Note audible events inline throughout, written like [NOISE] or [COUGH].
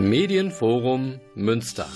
Medienforum Münster.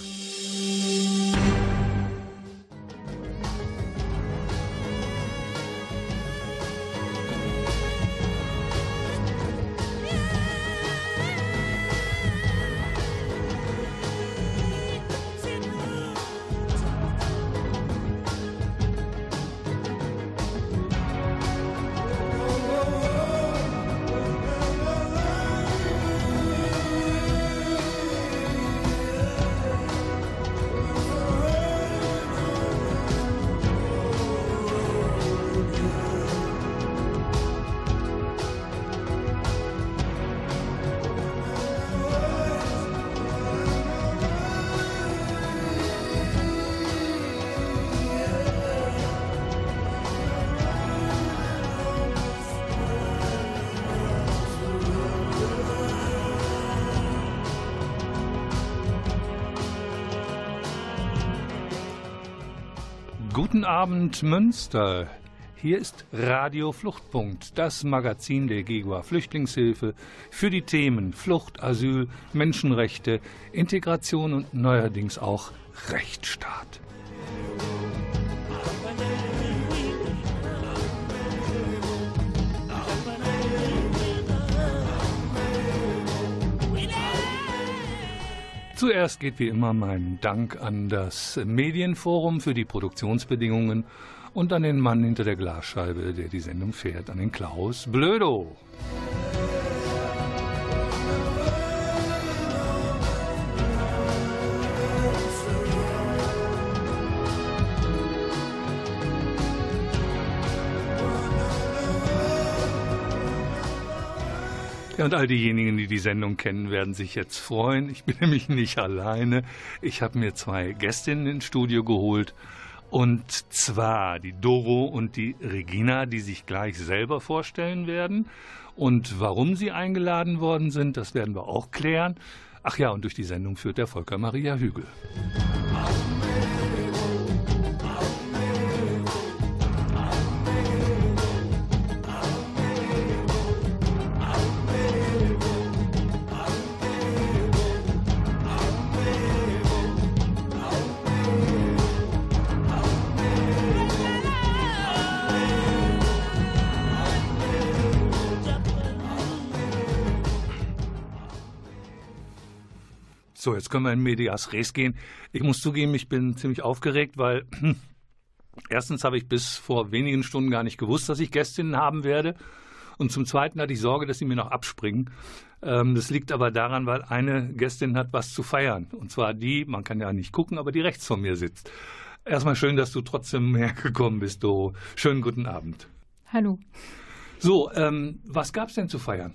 Abend, Münster. Hier ist Radio Fluchtpunkt, das Magazin der GEGUA Flüchtlingshilfe für die Themen Flucht, Asyl, Menschenrechte, Integration und neuerdings auch Rechtsstaat. Zuerst geht wie immer mein Dank an das Medienforum für die Produktionsbedingungen und an den Mann hinter der Glasscheibe, der die Sendung fährt, an den Klaus Blödo. Ja, und all diejenigen, die die Sendung kennen, werden sich jetzt freuen. Ich bin [LAUGHS] nämlich nicht alleine. Ich habe mir zwei Gästinnen ins Studio geholt. Und zwar die Doro und die Regina, die sich gleich selber vorstellen werden. Und warum sie eingeladen worden sind, das werden wir auch klären. Ach ja, und durch die Sendung führt der Volker Maria Hügel. So, jetzt können wir in Medias Res gehen. Ich muss zugeben, ich bin ziemlich aufgeregt, weil [CLEARS THROAT] erstens habe ich bis vor wenigen Stunden gar nicht gewusst, dass ich Gästinnen haben werde. Und zum Zweiten hatte ich Sorge, dass sie mir noch abspringen. Ähm, das liegt aber daran, weil eine Gästin hat was zu feiern. Und zwar die, man kann ja nicht gucken, aber die rechts von mir sitzt. Erstmal schön, dass du trotzdem [LAUGHS] hergekommen bist, Doro. Schönen guten Abend. Hallo. So, ähm, was gab es denn zu feiern?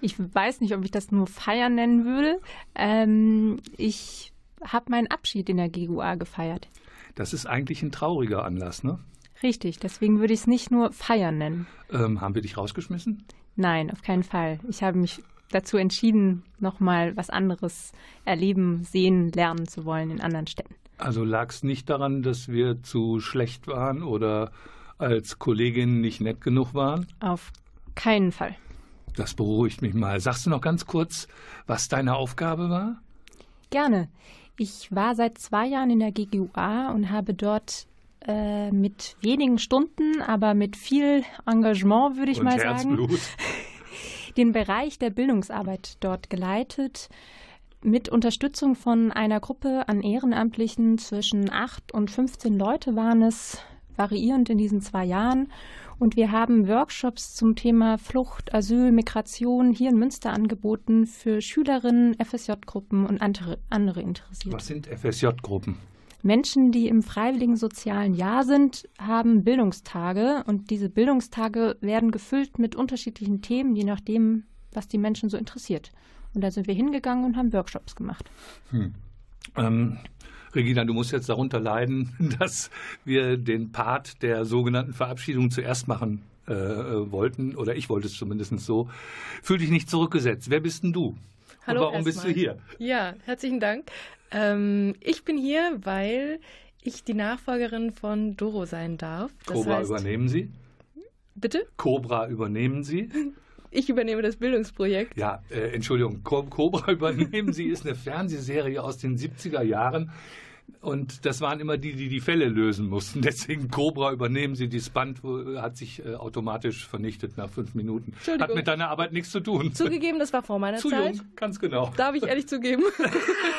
Ich weiß nicht, ob ich das nur feiern nennen würde. Ähm, ich habe meinen Abschied in der GUA gefeiert. Das ist eigentlich ein trauriger Anlass, ne? Richtig, deswegen würde ich es nicht nur feiern nennen. Ähm, haben wir dich rausgeschmissen? Nein, auf keinen Fall. Ich habe mich dazu entschieden, nochmal was anderes erleben, sehen, lernen zu wollen in anderen Städten. Also lag es nicht daran, dass wir zu schlecht waren oder als Kolleginnen nicht nett genug waren? Auf keinen Fall. Das beruhigt mich mal. Sagst du noch ganz kurz, was deine Aufgabe war? Gerne. Ich war seit zwei Jahren in der GGUA und habe dort äh, mit wenigen Stunden, aber mit viel Engagement, würde ich Und mal Herzblut. sagen, [LAUGHS] den Bereich der Bildungsarbeit dort geleitet. Mit Unterstützung von einer Gruppe an Ehrenamtlichen zwischen 8 und 15 Leute waren es, variierend in diesen zwei Jahren. Und wir haben Workshops zum Thema Flucht, Asyl, Migration hier in Münster angeboten für Schülerinnen, FSJ-Gruppen und andere, andere Interessierte. Was sind FSJ-Gruppen? Menschen, die im freiwilligen sozialen Jahr sind, haben Bildungstage und diese Bildungstage werden gefüllt mit unterschiedlichen Themen, je nachdem, was die Menschen so interessiert. Und da sind wir hingegangen und haben Workshops gemacht. Hm. Ähm, Regina, du musst jetzt darunter leiden, [LAUGHS] dass wir den Part der sogenannten Verabschiedung zuerst machen äh, wollten, oder ich wollte es zumindest so. Fühl dich nicht zurückgesetzt. Wer bist denn du? Hallo Und warum bist du hier? Ja, herzlichen Dank. Ähm, ich bin hier, weil ich die Nachfolgerin von Doro sein darf. Das Cobra heißt, übernehmen Sie? bitte? Cobra übernehmen Sie? [LAUGHS] ich übernehme das Bildungsprojekt. Ja, äh, Entschuldigung, Cobra [LAUGHS] übernehmen Sie ist eine Fernsehserie aus den 70er Jahren. Und das waren immer die, die die Fälle lösen mussten. [LAUGHS] Deswegen Cobra übernehmen sie. Das Band hat sich äh, automatisch vernichtet nach fünf Minuten. Hat mit deiner Arbeit nichts zu tun. Zugegeben, das war vor meiner zu Zeit. Jung, ganz genau. Darf ich ehrlich zugeben?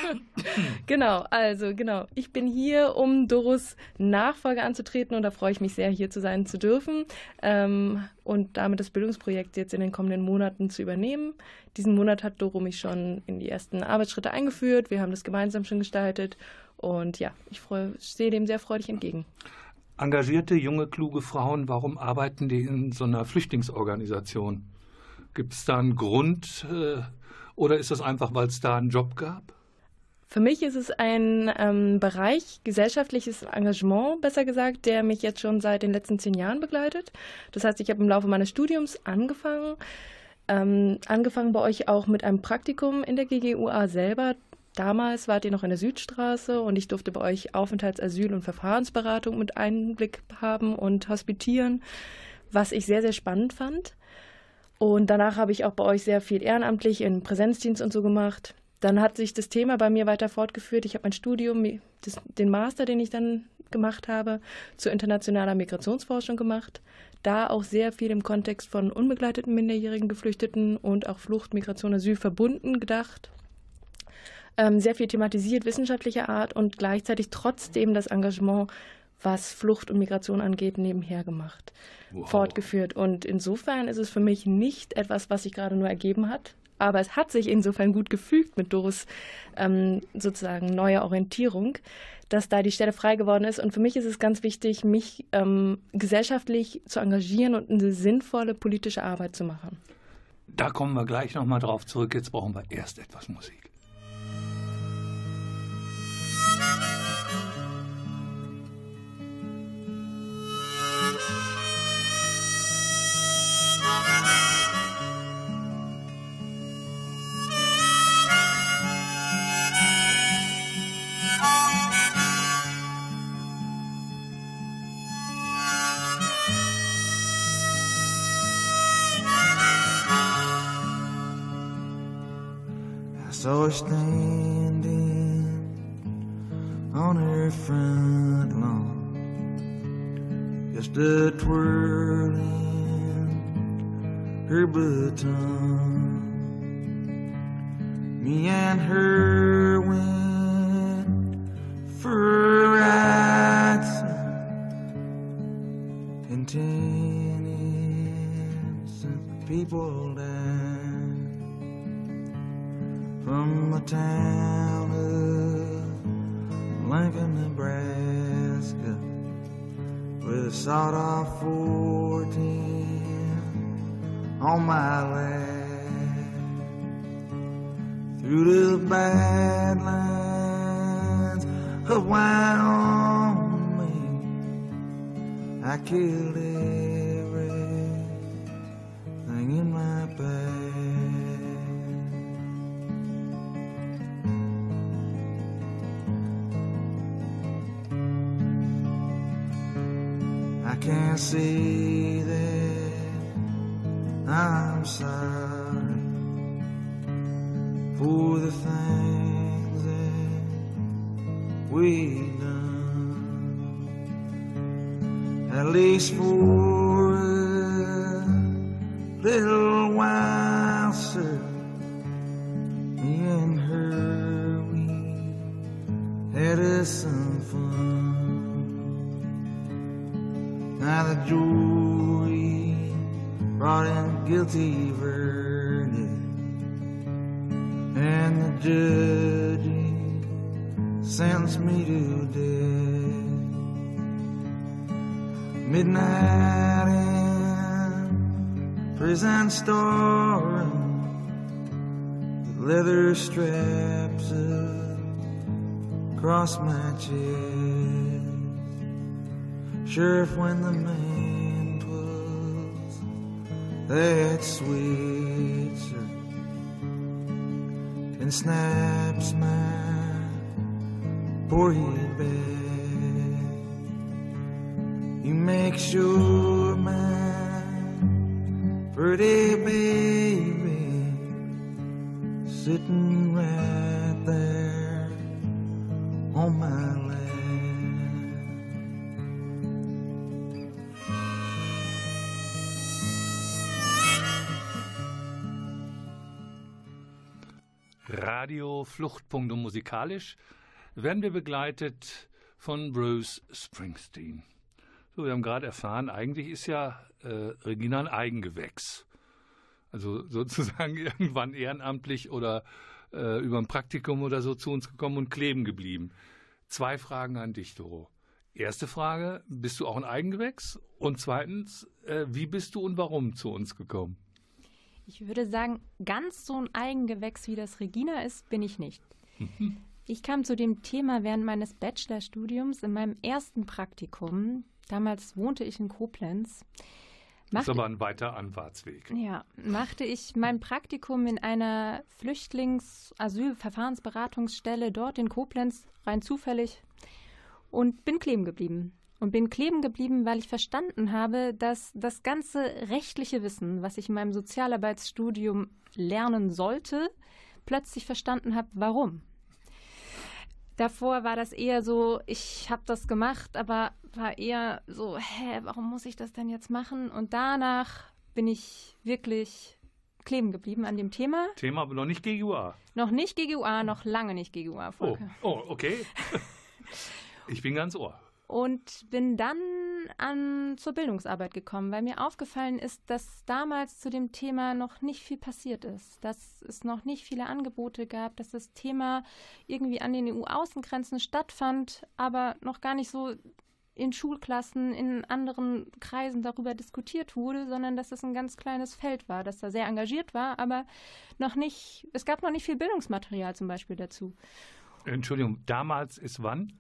[LAUGHS] genau, also genau. Ich bin hier, um Doros Nachfolge anzutreten und da freue ich mich sehr, hier zu sein zu dürfen ähm, und damit das Bildungsprojekt jetzt in den kommenden Monaten zu übernehmen. Diesen Monat hat Doro mich schon in die ersten Arbeitsschritte eingeführt. Wir haben das gemeinsam schon gestaltet und ja, ich freu, stehe dem sehr freudig entgegen. Engagierte, junge, kluge Frauen, warum arbeiten die in so einer Flüchtlingsorganisation? Gibt es da einen Grund äh, oder ist das einfach, weil es da einen Job gab? Für mich ist es ein ähm, Bereich gesellschaftliches Engagement, besser gesagt, der mich jetzt schon seit den letzten zehn Jahren begleitet. Das heißt, ich habe im Laufe meines Studiums angefangen, ähm, angefangen bei euch auch mit einem Praktikum in der GGUA selber. Damals wart ihr noch in der Südstraße und ich durfte bei euch Aufenthaltsasyl- und Verfahrensberatung mit Einblick haben und hospitieren, was ich sehr, sehr spannend fand. Und danach habe ich auch bei euch sehr viel ehrenamtlich in Präsenzdienst und so gemacht. Dann hat sich das Thema bei mir weiter fortgeführt. Ich habe mein Studium, das, den Master, den ich dann gemacht habe, zur internationaler Migrationsforschung gemacht. Da auch sehr viel im Kontext von unbegleiteten minderjährigen Geflüchteten und auch Flucht, Migration, Asyl verbunden gedacht ähm, sehr viel thematisiert, wissenschaftlicher Art und gleichzeitig trotzdem das Engagement, was Flucht und Migration angeht, nebenher gemacht, wow. fortgeführt. Und insofern ist es für mich nicht etwas, was sich gerade nur ergeben hat, aber es hat sich insofern gut gefügt mit Doris ähm, sozusagen neuer Orientierung, dass da die Stelle frei geworden ist. Und für mich ist es ganz wichtig, mich ähm, gesellschaftlich zu engagieren und eine sinnvolle politische Arbeit zu machen. Da kommen wir gleich nochmal drauf zurück. Jetzt brauchen wir erst etwas Musik. Saw her standing on her front lawn, just a twirling her baton. Me and her At least for a little while, sir. Me and her, we had us some fun. Now the jury brought in guilty verdict, and the judge sentenced me to death. Midnight in prison storeroom, leather straps across my chest. Sheriff, when the man was that switcher and snaps my poor head back, make sure my Pretty baby sitting right there on my. Radio Fluchtpunkt und musikalisch werden wir begleitet von Bruce Springsteen. So, wir haben gerade erfahren, eigentlich ist ja äh, Regina ein Eigengewächs. Also sozusagen [LAUGHS] irgendwann ehrenamtlich oder äh, über ein Praktikum oder so zu uns gekommen und kleben geblieben. Zwei Fragen an dich, Doro. Erste Frage, bist du auch ein Eigengewächs? Und zweitens, äh, wie bist du und warum zu uns gekommen? Ich würde sagen, ganz so ein Eigengewächs wie das Regina ist, bin ich nicht. [LAUGHS] Ich kam zu dem Thema während meines Bachelorstudiums in meinem ersten Praktikum. Damals wohnte ich in Koblenz. das ist aber ein weiter Anfahrtsweg. Ja, machte ich mein Praktikum in einer Flüchtlings-Asyl-Verfahrensberatungsstelle dort in Koblenz rein zufällig und bin kleben geblieben. Und bin kleben geblieben, weil ich verstanden habe, dass das ganze rechtliche Wissen, was ich in meinem Sozialarbeitsstudium lernen sollte, plötzlich verstanden habe, warum. Davor war das eher so, ich habe das gemacht, aber war eher so, hä, warum muss ich das denn jetzt machen? Und danach bin ich wirklich kleben geblieben an dem Thema. Thema, aber noch nicht GUA. Noch nicht GUA, noch lange nicht GUA. Oh, oh, okay. [LAUGHS] ich bin ganz ohr und bin dann an, zur Bildungsarbeit gekommen, weil mir aufgefallen ist, dass damals zu dem Thema noch nicht viel passiert ist, dass es noch nicht viele Angebote gab, dass das Thema irgendwie an den EU-Außengrenzen stattfand, aber noch gar nicht so in Schulklassen, in anderen Kreisen darüber diskutiert wurde, sondern dass es ein ganz kleines Feld war, das da sehr engagiert war, aber noch nicht, es gab noch nicht viel Bildungsmaterial zum Beispiel dazu. Entschuldigung, damals ist wann?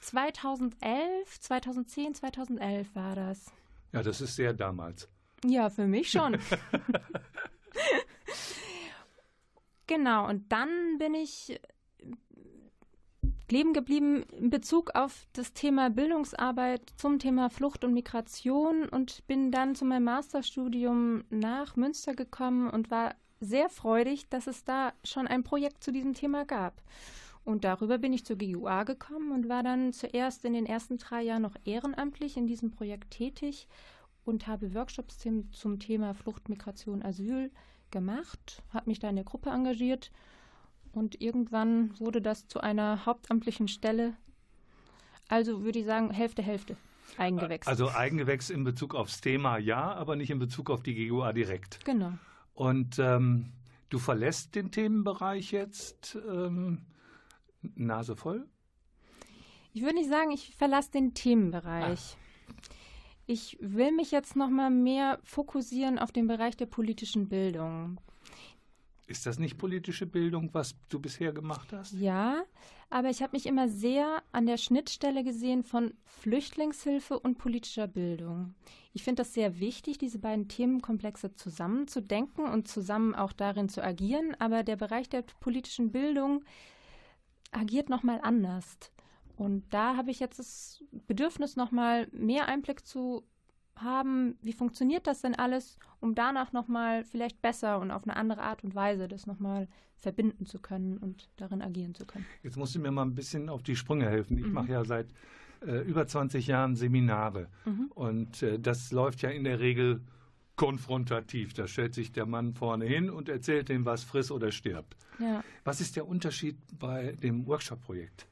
2011, 2010, 2011 war das. Ja, das ist sehr damals. Ja, für mich schon. [LAUGHS] genau, und dann bin ich kleben geblieben in Bezug auf das Thema Bildungsarbeit zum Thema Flucht und Migration und bin dann zu meinem Masterstudium nach Münster gekommen und war sehr freudig, dass es da schon ein Projekt zu diesem Thema gab. Und darüber bin ich zur GUA gekommen und war dann zuerst in den ersten drei Jahren noch ehrenamtlich in diesem Projekt tätig und habe Workshops zum, zum Thema Flucht, Migration, Asyl gemacht, habe mich da in der Gruppe engagiert und irgendwann wurde das zu einer hauptamtlichen Stelle. Also würde ich sagen, Hälfte, Hälfte. Eigengewächs. Also Eigengewächs in Bezug aufs Thema ja, aber nicht in Bezug auf die GUA direkt. Genau. Und ähm, du verlässt den Themenbereich jetzt. Ähm, Nase voll? Ich würde nicht sagen, ich verlasse den Themenbereich. Ach. Ich will mich jetzt noch mal mehr fokussieren auf den Bereich der politischen Bildung. Ist das nicht politische Bildung, was du bisher gemacht hast? Ja, aber ich habe mich immer sehr an der Schnittstelle gesehen von Flüchtlingshilfe und politischer Bildung. Ich finde das sehr wichtig, diese beiden Themenkomplexe zusammenzudenken und zusammen auch darin zu agieren. Aber der Bereich der politischen Bildung agiert nochmal anders. Und da habe ich jetzt das Bedürfnis, nochmal mehr Einblick zu haben, wie funktioniert das denn alles, um danach nochmal vielleicht besser und auf eine andere Art und Weise das nochmal verbinden zu können und darin agieren zu können. Jetzt musst du mir mal ein bisschen auf die Sprünge helfen. Ich mhm. mache ja seit äh, über 20 Jahren Seminare mhm. und äh, das läuft ja in der Regel konfrontativ. Da stellt sich der Mann vorne hin und erzählt dem, was friss oder stirbt. Ja. Was ist der Unterschied bei dem Workshop-Projekt?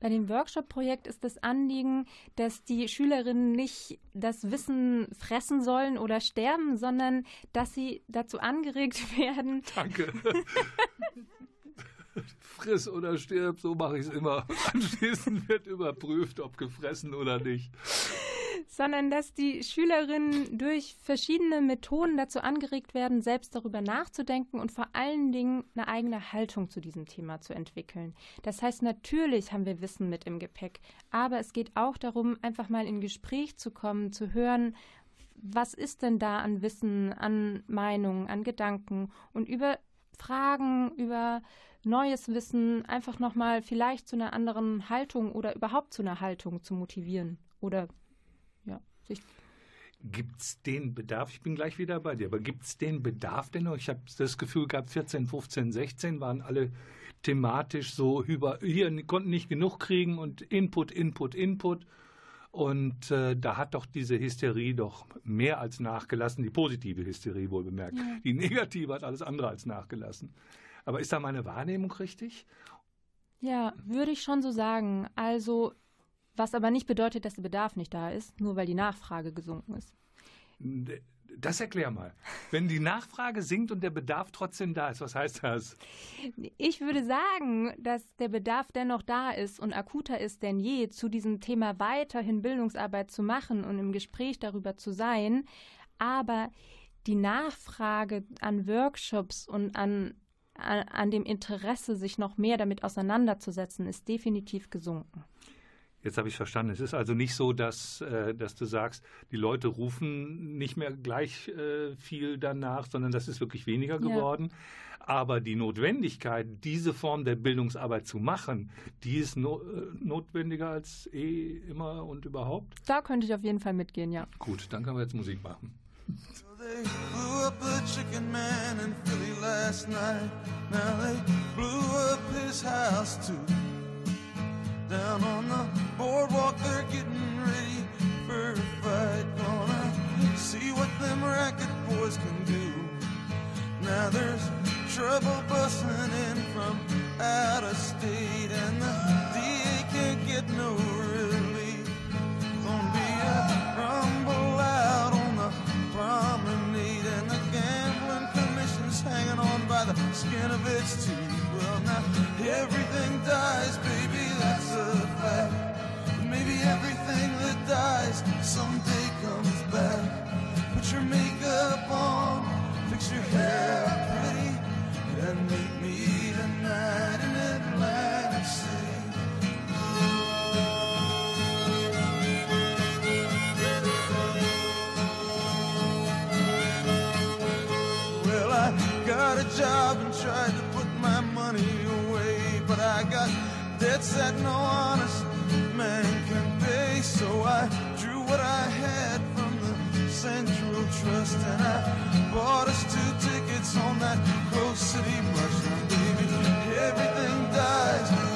Bei dem Workshop-Projekt ist das Anliegen, dass die Schülerinnen nicht das Wissen fressen sollen oder sterben, sondern dass sie dazu angeregt [LAUGHS] werden. Danke. [LAUGHS] Friss oder stirb, so mache ich es immer. Anschließend wird überprüft, ob gefressen oder nicht sondern dass die Schülerinnen durch verschiedene Methoden dazu angeregt werden, selbst darüber nachzudenken und vor allen Dingen eine eigene Haltung zu diesem Thema zu entwickeln. Das heißt, natürlich haben wir Wissen mit im Gepäck, aber es geht auch darum, einfach mal in Gespräch zu kommen, zu hören, was ist denn da an Wissen, an Meinungen, an Gedanken und über Fragen, über neues Wissen einfach nochmal vielleicht zu einer anderen Haltung oder überhaupt zu einer Haltung zu motivieren oder sich Gibt es den Bedarf? Ich bin gleich wieder bei dir, aber gibt es den Bedarf denn noch? Ich habe das Gefühl gehabt, 14, 15, 16 waren alle thematisch so über, hier konnten nicht genug kriegen und Input, Input, Input. Und äh, da hat doch diese Hysterie doch mehr als nachgelassen, die positive Hysterie wohl bemerkt. Ja. Die negative hat alles andere als nachgelassen. Aber ist da meine Wahrnehmung richtig? Ja, würde ich schon so sagen. Also, was aber nicht bedeutet, dass der Bedarf nicht da ist, nur weil die Nachfrage gesunken ist. Das erklär mal. Wenn die Nachfrage sinkt und der Bedarf trotzdem da ist, was heißt das? Ich würde sagen, dass der Bedarf dennoch da ist und akuter ist denn je, zu diesem Thema weiterhin Bildungsarbeit zu machen und im Gespräch darüber zu sein. Aber die Nachfrage an Workshops und an, an, an dem Interesse, sich noch mehr damit auseinanderzusetzen, ist definitiv gesunken. Jetzt habe ich verstanden. Es ist also nicht so, dass, äh, dass du sagst, die Leute rufen nicht mehr gleich äh, viel danach, sondern das ist wirklich weniger geworden. Ja. Aber die Notwendigkeit, diese Form der Bildungsarbeit zu machen, die ist no äh, notwendiger als eh immer und überhaupt. Da könnte ich auf jeden Fall mitgehen, ja. Gut, dann können wir jetzt Musik machen. So they blew up a chicken man in Philly last night. Now they blew up his house too. Down on the boardwalk, they're getting ready for a fight. Gonna see what them racket boys can do. Now there's trouble busting in from out of state, and the DA can't get no relief. Gonna be a rumble out on the promenade, and the gambling commission's hanging on by the skin of its teeth. Well, now everything dies, baby that's Maybe everything that dies someday comes back. Put your makeup on, fix your hair pretty, and meet me tonight in Atlantic City. Well, I got a job and tried to debts that no honest man can pay. So I drew what I had from the Central Trust and I bought us two tickets on that Grove City bus. Now, baby, everything dies,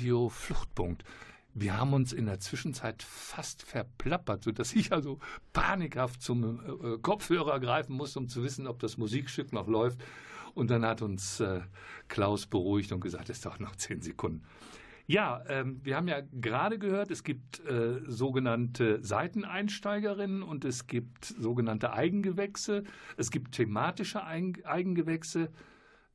Radio Fluchtpunkt. Wir haben uns in der Zwischenzeit fast verplappert, sodass ich also panikhaft zum äh, Kopfhörer greifen musste, um zu wissen, ob das Musikstück noch läuft. Und dann hat uns äh, Klaus beruhigt und gesagt, es doch noch zehn Sekunden. Ja, ähm, wir haben ja gerade gehört, es gibt äh, sogenannte Seiteneinsteigerinnen und es gibt sogenannte Eigengewächse. Es gibt thematische Eigen Eigengewächse.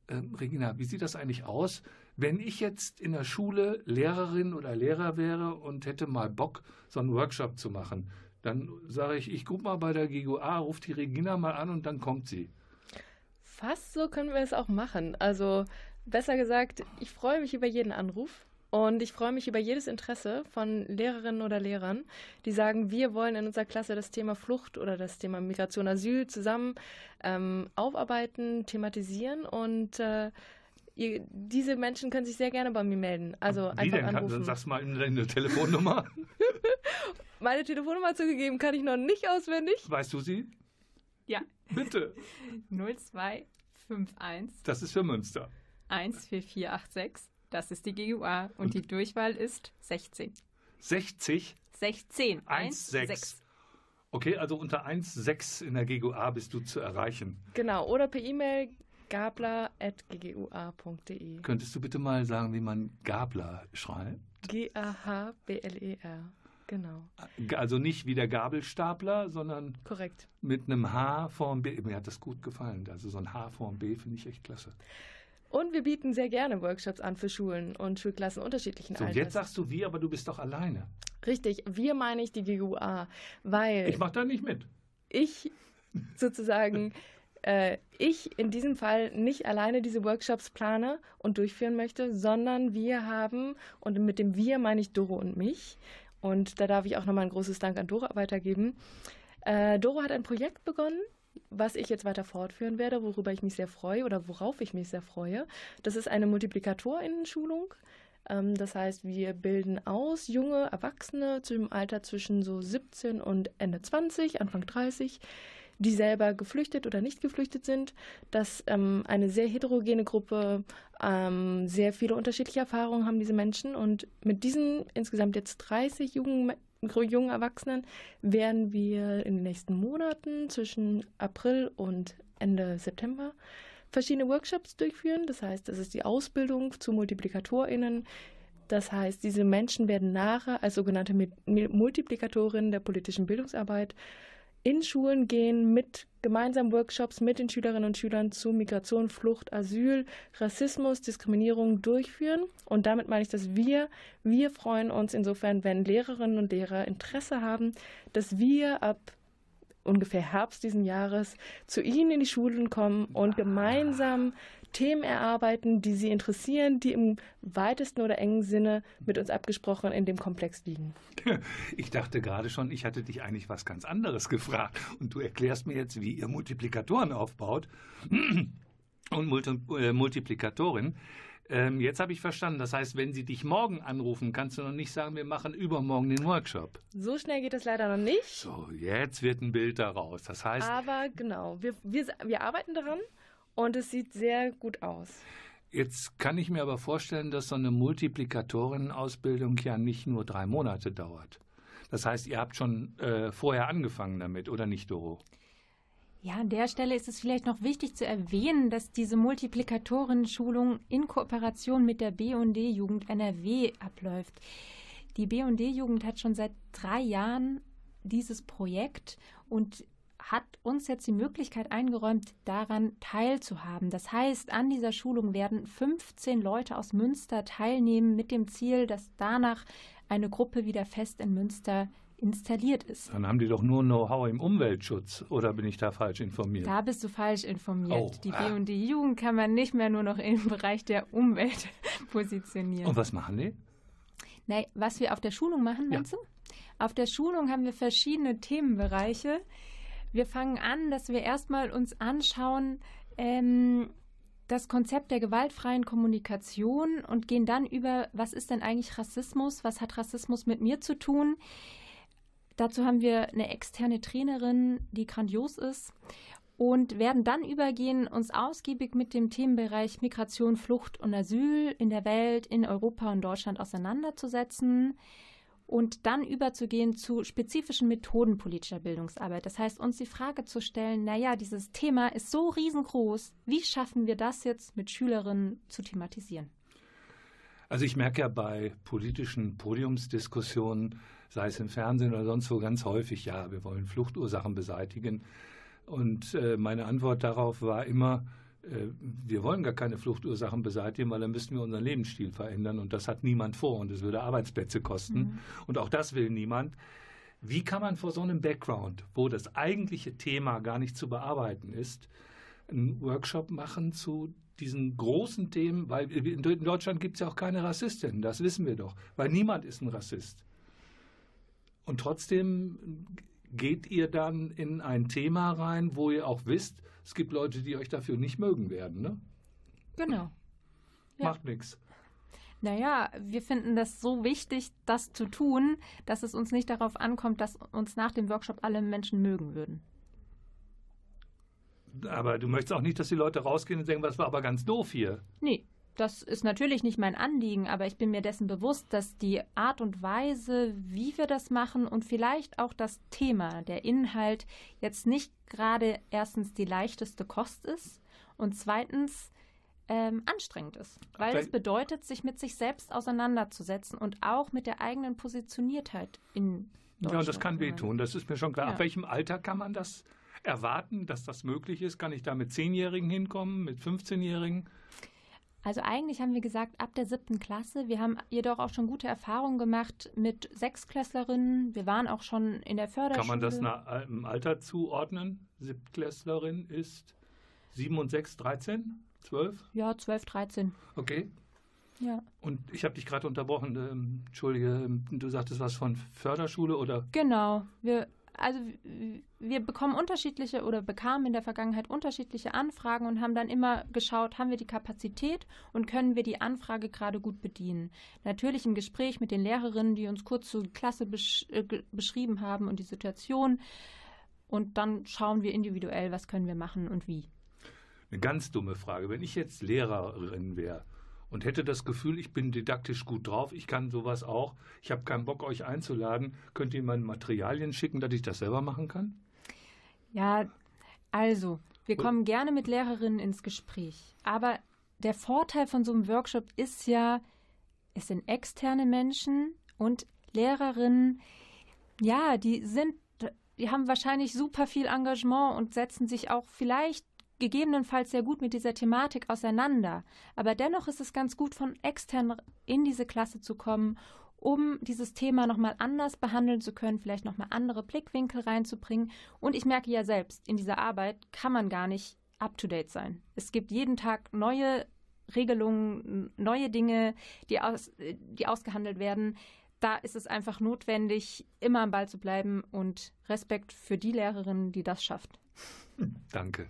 Ähm, Regina, wie sieht das eigentlich aus? Wenn ich jetzt in der Schule Lehrerin oder Lehrer wäre und hätte mal Bock, so einen Workshop zu machen, dann sage ich, ich gucke mal bei der GUA, ruft die Regina mal an und dann kommt sie. Fast so können wir es auch machen. Also besser gesagt, ich freue mich über jeden Anruf. Und ich freue mich über jedes Interesse von Lehrerinnen oder Lehrern, die sagen, wir wollen in unserer Klasse das Thema Flucht oder das Thema Migration, Asyl zusammen ähm, aufarbeiten, thematisieren und äh, ihr, diese Menschen können sich sehr gerne bei mir melden. Also Wie einfach denn? anrufen. Kann, sagst mal deine [LAUGHS] Telefonnummer. Meine Telefonnummer zugegeben kann ich noch nicht auswendig. weißt du sie? Ja, Bitte. [LAUGHS] 0251 Das ist für Münster. 14486. Das ist die GUA und die Durchwahl ist 16. 60 16. 16. Okay, also unter 1,6 in der GUA bist du zu erreichen. Genau, oder per E-Mail gabler.ggua.de. Könntest du bitte mal sagen, wie man Gabler schreibt? G-A-H-B-L-E-R. Genau, Also nicht wie der Gabelstapler, sondern korrekt. mit einem H vorm B. Mir hat das gut gefallen. Also so ein H vorm B finde ich echt klasse. Und wir bieten sehr gerne Workshops an für Schulen und Schulklassen unterschiedlichen So, Alters. jetzt sagst du wie, aber du bist doch alleine. Richtig, wir meine ich die GUA, weil Ich mache da nicht mit. ich sozusagen, [LAUGHS] äh, ich in diesem Fall nicht alleine diese Workshops plane und durchführen möchte, sondern wir haben, und mit dem wir meine ich Doro und mich, und da darf ich auch nochmal ein großes Dank an Doro weitergeben. Äh, Doro hat ein Projekt begonnen, was ich jetzt weiter fortführen werde, worüber ich mich sehr freue oder worauf ich mich sehr freue. Das ist eine Multiplikatorinnen-Schulung. Ähm, das heißt, wir bilden aus junge Erwachsene zu dem Alter zwischen so 17 und Ende 20, Anfang 30, die selber geflüchtet oder nicht geflüchtet sind. Das ähm, eine sehr heterogene Gruppe, ähm, sehr viele unterschiedliche Erfahrungen haben diese Menschen. Und mit diesen insgesamt jetzt 30 jungen, jungen Erwachsenen werden wir in den nächsten Monaten zwischen April und Ende September verschiedene Workshops durchführen. Das heißt, das ist die Ausbildung zu MultiplikatorInnen. Das heißt, diese Menschen werden nachher als sogenannte Multiplikatorinnen der politischen Bildungsarbeit in Schulen gehen mit gemeinsamen Workshops mit den Schülerinnen und Schülern zu Migration, Flucht, Asyl, Rassismus, Diskriminierung durchführen. Und damit meine ich, dass wir, wir freuen uns insofern, wenn Lehrerinnen und Lehrer Interesse haben, dass wir ab ungefähr Herbst diesen Jahres zu Ihnen in die Schulen kommen und gemeinsam Themen erarbeiten, die Sie interessieren, die im weitesten oder engen Sinne mit uns abgesprochen in dem Komplex liegen. [LAUGHS] Ich dachte gerade schon, ich hatte dich eigentlich was ganz anderes gefragt. Und du erklärst mir jetzt, wie ihr Multiplikatoren aufbaut [CLEARS THROAT] und Multi äh, Multiplikatorin. Ähm, jetzt habe ich verstanden. Das heißt, wenn sie dich morgen anrufen, kannst du noch nicht sagen, wir machen übermorgen den Workshop. So schnell geht es leider noch nicht. So, jetzt wird ein Bild daraus. Das heißt, Aber genau, wir, wir, wir arbeiten daran und es sieht sehr gut aus. Jetzt kann ich mir aber vorstellen, dass so eine Multiplikatorenausbildung ja nicht nur drei Monate dauert. Das heißt, ihr habt schon äh, vorher angefangen damit, oder nicht, Doro? Ja, an der Stelle ist es vielleicht noch wichtig zu erwähnen, dass diese Multiplikatoren-Schulung in Kooperation mit der B&D-Jugend NRW abläuft. Die B&D-Jugend hat schon seit drei Jahren dieses Projekt und hat uns jetzt die Möglichkeit eingeräumt, daran teilzuhaben. Das heißt, an dieser Schulung werden 15 Leute aus Münster teilnehmen mit dem Ziel, dass danach eine Gruppe wieder fest in Münster installiert ist. Dann haben die doch nur Know-how im Umweltschutz, oder bin ich da falsch informiert? Da bist du falsch informiert. Oh, die ah. B&D Jugend kann man nicht mehr nur noch im Bereich der Umwelt [LAUGHS] positionieren. Und was machen die? Nee, was wir auf der Schulung machen, Ja. meinst du? Auf der Schulung haben wir verschiedene Themenbereiche. Wir fangen an, dass wir erstmal uns anschauen, ähm, das Konzept der gewaltfreien Kommunikation und gehen dann über, was ist denn eigentlich Rassismus? Was hat Rassismus mit mir zu tun? Dazu haben wir eine externe Trainerin, die grandios ist. und werden dann übergehen, uns ausgiebig mit dem Themenbereich Migration, Flucht und Asyl in der Welt, in Europa und Deutschland auseinanderzusetzen und dann überzugehen zu spezifischen Methoden politischer Bildungsarbeit. Das heißt, uns die Frage zu stellen, naja, dieses Thema ist so riesengroß, wie schaffen wir das jetzt mit Schülerinnen zu thematisieren? Also ich merke ja bei politischen Podiumsdiskussionen, sei es im Fernsehen oder sonst wo, ganz häufig, ja, wir wollen Fluchtursachen beseitigen. Und äh, meine Antwort darauf war immer, äh, wir wollen gar keine Fluchtursachen beseitigen, weil dann müssten wir unseren Lebensstil verändern und das hat niemand vor und es würde Arbeitsplätze kosten mhm. und auch das will niemand. Wie kann man vor so einem Background, wo das eigentliche Thema gar nicht zu bearbeiten ist, einen Workshop machen zu diesen großen Themen, weil in Deutschland gibt es ja auch keine Rassistinnen, das wissen wir doch, weil niemand ist ein Rassist. Und trotzdem geht ihr dann in ein Thema rein, wo ihr auch wisst, es gibt Leute, die euch dafür nicht mögen werden, ne? Genau. Ja. Macht nichts. Naja, wir finden das so wichtig, das zu tun, dass es uns nicht darauf ankommt, dass uns nach dem Workshop alle Menschen mögen würden. Aber du möchtest auch nicht, dass die Leute rausgehen und sagen, das war aber ganz doof hier. Nee, das ist natürlich nicht mein Anliegen, aber ich bin mir dessen bewusst, dass die Art und Weise, wie wir das machen und vielleicht auch das Thema, der Inhalt jetzt nicht gerade erstens die leichteste Kost ist und zweitens ähm, anstrengend ist, weil Vielleicht. es bedeutet, sich mit sich selbst auseinanderzusetzen und auch mit der eigenen Positioniertheit in Ja, und das kann wehtun, das ist mir schon klar. Ja. Ab welchem Alter kann man das erwarten, dass das möglich ist? Kann ich da mit Zehnjährigen hinkommen, mit 15-Jährigen? Also eigentlich haben wir gesagt, ab der siebten Klasse. Wir haben jedoch auch schon gute Erfahrungen gemacht mit Sechsklässlerinnen. Wir waren auch schon in der Förderschule. Kann man das nach, im Alter zuordnen? Siebtklässlerin ist 7 und 6, 13, 12? Ja, 12, 13. Okay. Ja. Und ich habe dich gerade unterbrochen. Ähm, Entschuldige, ähm, du sagtest was von Förderschule oder? Genau. Wir also wir bekommen unterschiedliche oder bekamen in der Vergangenheit unterschiedliche Anfragen und haben dann immer geschaut, haben wir die Kapazität und können wir die Anfrage gerade gut bedienen. Natürlich im Gespräch mit den Lehrerinnen, die uns kurz zur Klasse besch äh, beschrieben haben und die Situation. Und dann schauen wir individuell, was können wir machen und wie. Eine ganz dumme Frage. Wenn ich jetzt Lehrerin wäre und hätte das Gefühl, ich bin didaktisch gut drauf, ich kann sowas auch, ich habe keinen Bock, euch einzuladen, könnt ihr meine Materialien schicken, dass ich das selber machen kann? Ja, also, wir kommen gerne mit Lehrerinnen ins Gespräch. Aber der Vorteil von so einem Workshop ist ja, es sind externe Menschen und Lehrerinnen, ja, die sind, die haben wahrscheinlich super viel Engagement und setzen sich auch vielleicht gegebenenfalls sehr gut mit dieser Thematik auseinander. Aber dennoch ist es ganz gut, von extern in diese Klasse zu kommen, um dieses Thema nochmal anders behandeln zu können, vielleicht nochmal andere Blickwinkel reinzubringen. Und ich merke ja selbst, in dieser Arbeit kann man gar nicht up-to-date sein. Es gibt jeden Tag neue Regelungen, neue Dinge, die, aus, die ausgehandelt werden. Da ist es einfach notwendig, immer am Ball zu bleiben und Respekt für die Lehrerin, die das schafft. Danke.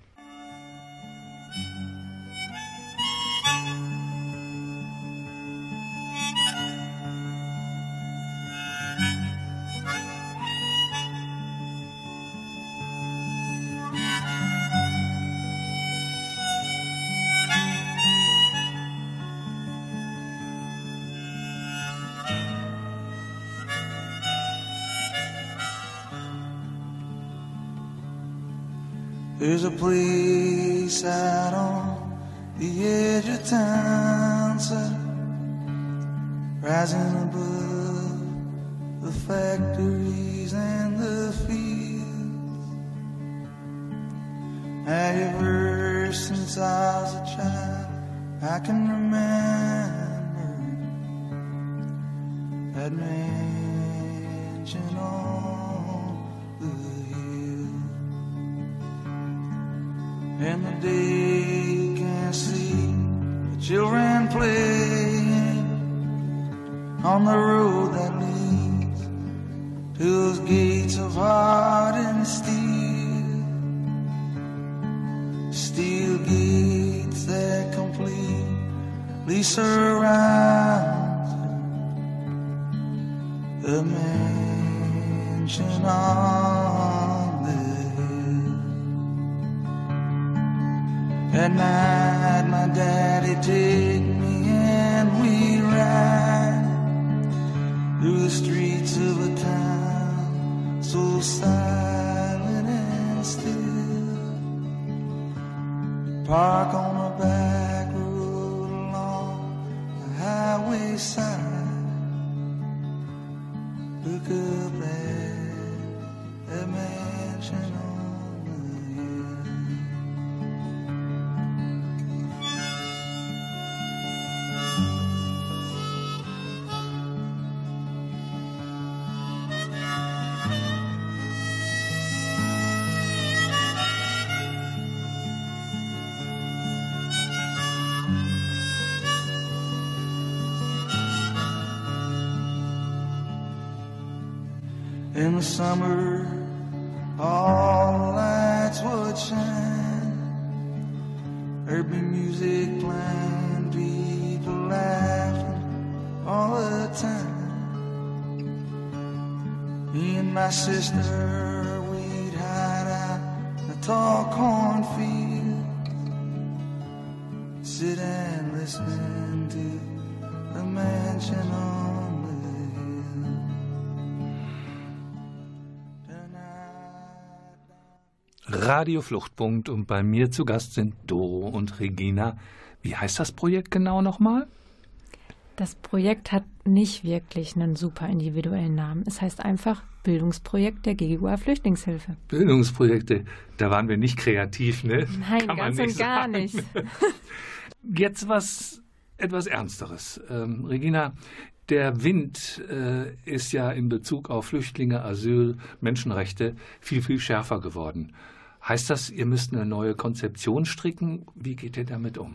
There's a place out on the edge of town, sir, rising above the factories and the fields. Ever since I was a child, I can remember silent and still. Park on a back road along the highway side. Look up at summer, all lights would shine. There'd music playing, people laughing all the time. Me and my sister, we'd hide out in tall cornfield, sit and listen Radio Fluchtpunkt und bei mir zu Gast sind Doro und Regina. Wie heißt das Projekt genau nochmal? Das Projekt hat nicht wirklich einen super individuellen Namen. Es heißt einfach Bildungsprojekt der GGUA Flüchtlingshilfe. Bildungsprojekte, da waren wir nicht kreativ, ne? [LAUGHS] Nein, Kann ganz und gar sagen. nicht. [LAUGHS] Jetzt was etwas Ernsteres. Ähm, Regina, der Wind äh, ist ja in Bezug auf Flüchtlinge, Asyl, Menschenrechte viel, viel schärfer geworden. Heißt das, ihr müsst eine neue Konzeption stricken? Wie geht ihr damit um?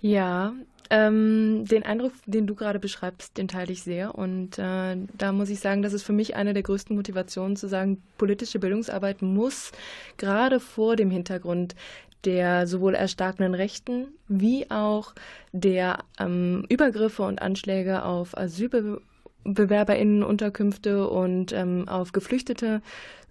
Ja, ähm, den Eindruck, den du gerade beschreibst, den teile ich sehr. Und äh, da muss ich sagen, das ist für mich eine der größten Motivationen zu sagen, politische Bildungsarbeit muss gerade vor dem Hintergrund der sowohl erstarkenden Rechten wie auch der ähm, Übergriffe und Anschläge auf Asylbewerberinnenunterkünfte und ähm, auf Geflüchtete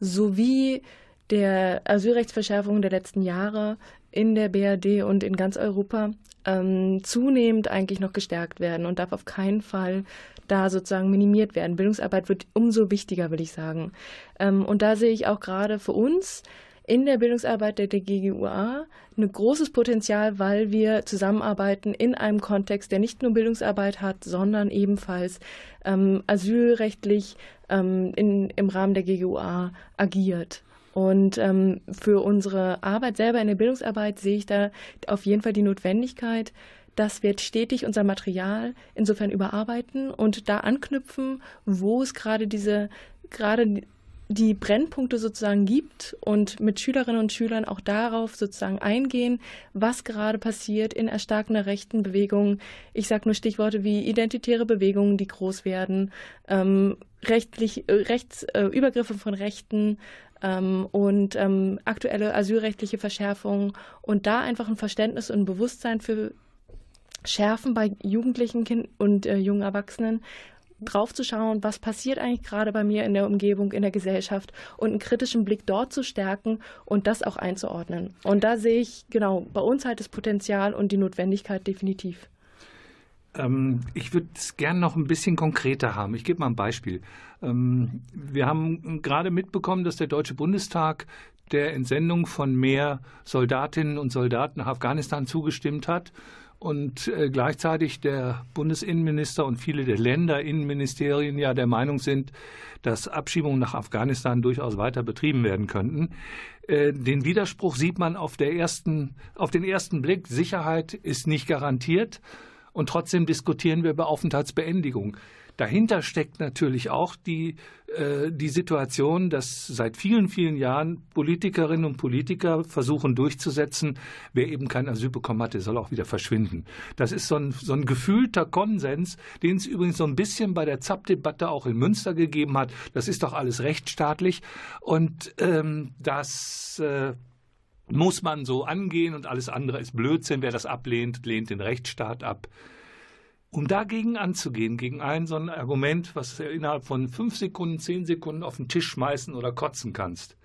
sowie der Asylrechtsverschärfung der letzten Jahre in der BRD und in ganz Europa ähm, zunehmend eigentlich noch gestärkt werden und darf auf keinen Fall da sozusagen minimiert werden. Bildungsarbeit wird umso wichtiger, will ich sagen. Ähm, und da sehe ich auch gerade für uns in der Bildungsarbeit der, der GGUA ein großes Potenzial, weil wir zusammenarbeiten in einem Kontext, der nicht nur Bildungsarbeit hat, sondern ebenfalls ähm, asylrechtlich ähm, in, im Rahmen der GGUA agiert. Und ähm, für unsere Arbeit selber in der Bildungsarbeit sehe ich da auf jeden Fall die Notwendigkeit, dass wir stetig unser Material insofern überarbeiten und da anknüpfen, wo es gerade diese, gerade die Brennpunkte sozusagen gibt und mit Schülerinnen und Schülern auch darauf sozusagen eingehen, was gerade passiert in erstarkender rechten Bewegungen. Ich sage nur Stichworte wie identitäre Bewegungen, die groß werden, ähm, rechtlich, äh, Rechtsübergriffe äh, von Rechten, ähm, und ähm, aktuelle asylrechtliche Verschärfungen und da einfach ein Verständnis und ein Bewusstsein für schärfen bei Jugendlichen kind und äh, jungen Erwachsenen, drauf zu schauen, was passiert eigentlich gerade bei mir in der Umgebung, in der Gesellschaft und einen kritischen Blick dort zu stärken und das auch einzuordnen. Und da sehe ich genau bei uns halt das Potenzial und die Notwendigkeit definitiv. Ähm, ich würde es gerne noch ein bisschen konkreter haben. Ich gebe mal ein Beispiel. Ähm, wir haben gerade mitbekommen, dass der Deutsche Bundestag der Entsendung von mehr Soldatinnen und Soldaten nach Afghanistan zugestimmt hat und äh, gleichzeitig der Bundesinnenminister und viele der Länderinnenministerien ja der Meinung sind, dass Abschiebungen nach Afghanistan durchaus weiter betrieben werden könnten. Äh, den Widerspruch sieht man auf, der ersten, auf den ersten Blick. Sicherheit ist nicht garantiert und trotzdem diskutieren wir über Aufenthaltsbeendigung. Dahinter steckt natürlich auch die, äh, die Situation, dass seit vielen, vielen Jahren Politikerinnen und Politiker versuchen durchzusetzen, wer eben kein Asyl bekommen hat, der soll auch wieder verschwinden. Das ist so ein, so ein gefühlter Konsens, den es übrigens so ein bisschen bei der ZAP-Debatte auch in Münster gegeben hat. Das ist doch alles rechtsstaatlich. Und ähm, das äh, muss man so angehen und alles andere ist Blödsinn. Wer das ablehnt, lehnt den Rechtsstaat ab. Um dagegen anzugehen, gegen ein so ein Argument, was du innerhalb von fünf Sekunden, zehn Sekunden auf den Tisch schmeißen oder kotzen kannst,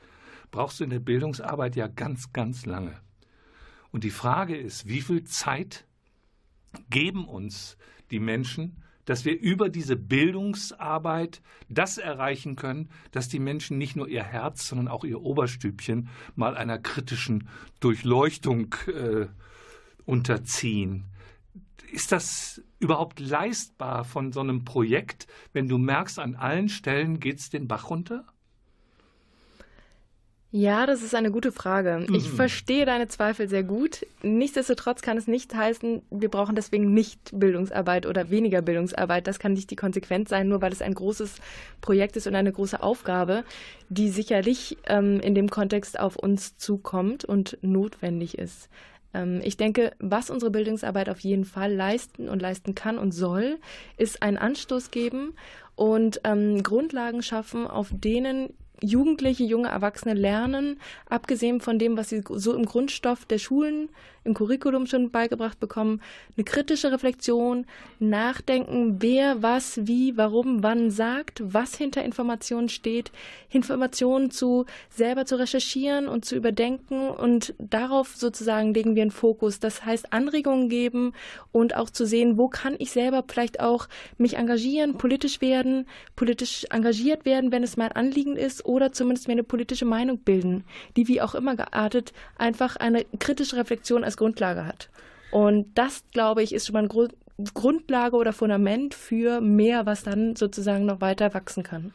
brauchst du in der Bildungsarbeit ja ganz, ganz lange. Und die Frage ist, wie viel Zeit geben uns die Menschen, dass wir über diese Bildungsarbeit das erreichen können, dass die Menschen nicht nur ihr Herz, sondern auch ihr Oberstübchen mal einer kritischen Durchleuchtung äh, unterziehen. Ist das überhaupt leistbar von so einem Projekt, wenn du merkst, an allen Stellen geht es den Bach runter? Ja, das ist eine gute Frage. Ich mhm. verstehe deine Zweifel sehr gut. Nichtsdestotrotz kann es nicht heißen, wir brauchen deswegen nicht Bildungsarbeit oder weniger Bildungsarbeit. Das kann nicht die Konsequenz sein, nur weil es ein großes Projekt ist und eine große Aufgabe, die sicherlich ähm, in dem Kontext auf uns zukommt und notwendig ist. Ähm, ich denke, was unsere Bildungsarbeit auf jeden Fall leisten und leisten kann und soll, ist einen Anstoß geben und ähm, Grundlagen schaffen, auf denen Jugendliche, junge Erwachsene lernen, abgesehen von dem, was sie so im Grundstoff der Schulen im Curriculum schon beigebracht bekommen, eine kritische Reflexion, nachdenken, wer was, wie, warum, wann sagt, was hinter Informationen steht, Informationen zu selber zu recherchieren und zu überdenken und darauf sozusagen legen wir einen Fokus. Das heißt Anregungen geben und auch zu sehen, wo kann ich selber vielleicht auch mich engagieren, politisch werden, politisch engagiert werden, wenn es mein Anliegen ist oder zumindest mir eine politische Meinung bilden, die wie auch immer geartet einfach eine kritische Reflexion als Grundlage hat. Und das, glaube ich, ist schon mal eine Grund Grundlage oder Fundament für mehr, was dann sozusagen noch weiter wachsen kann.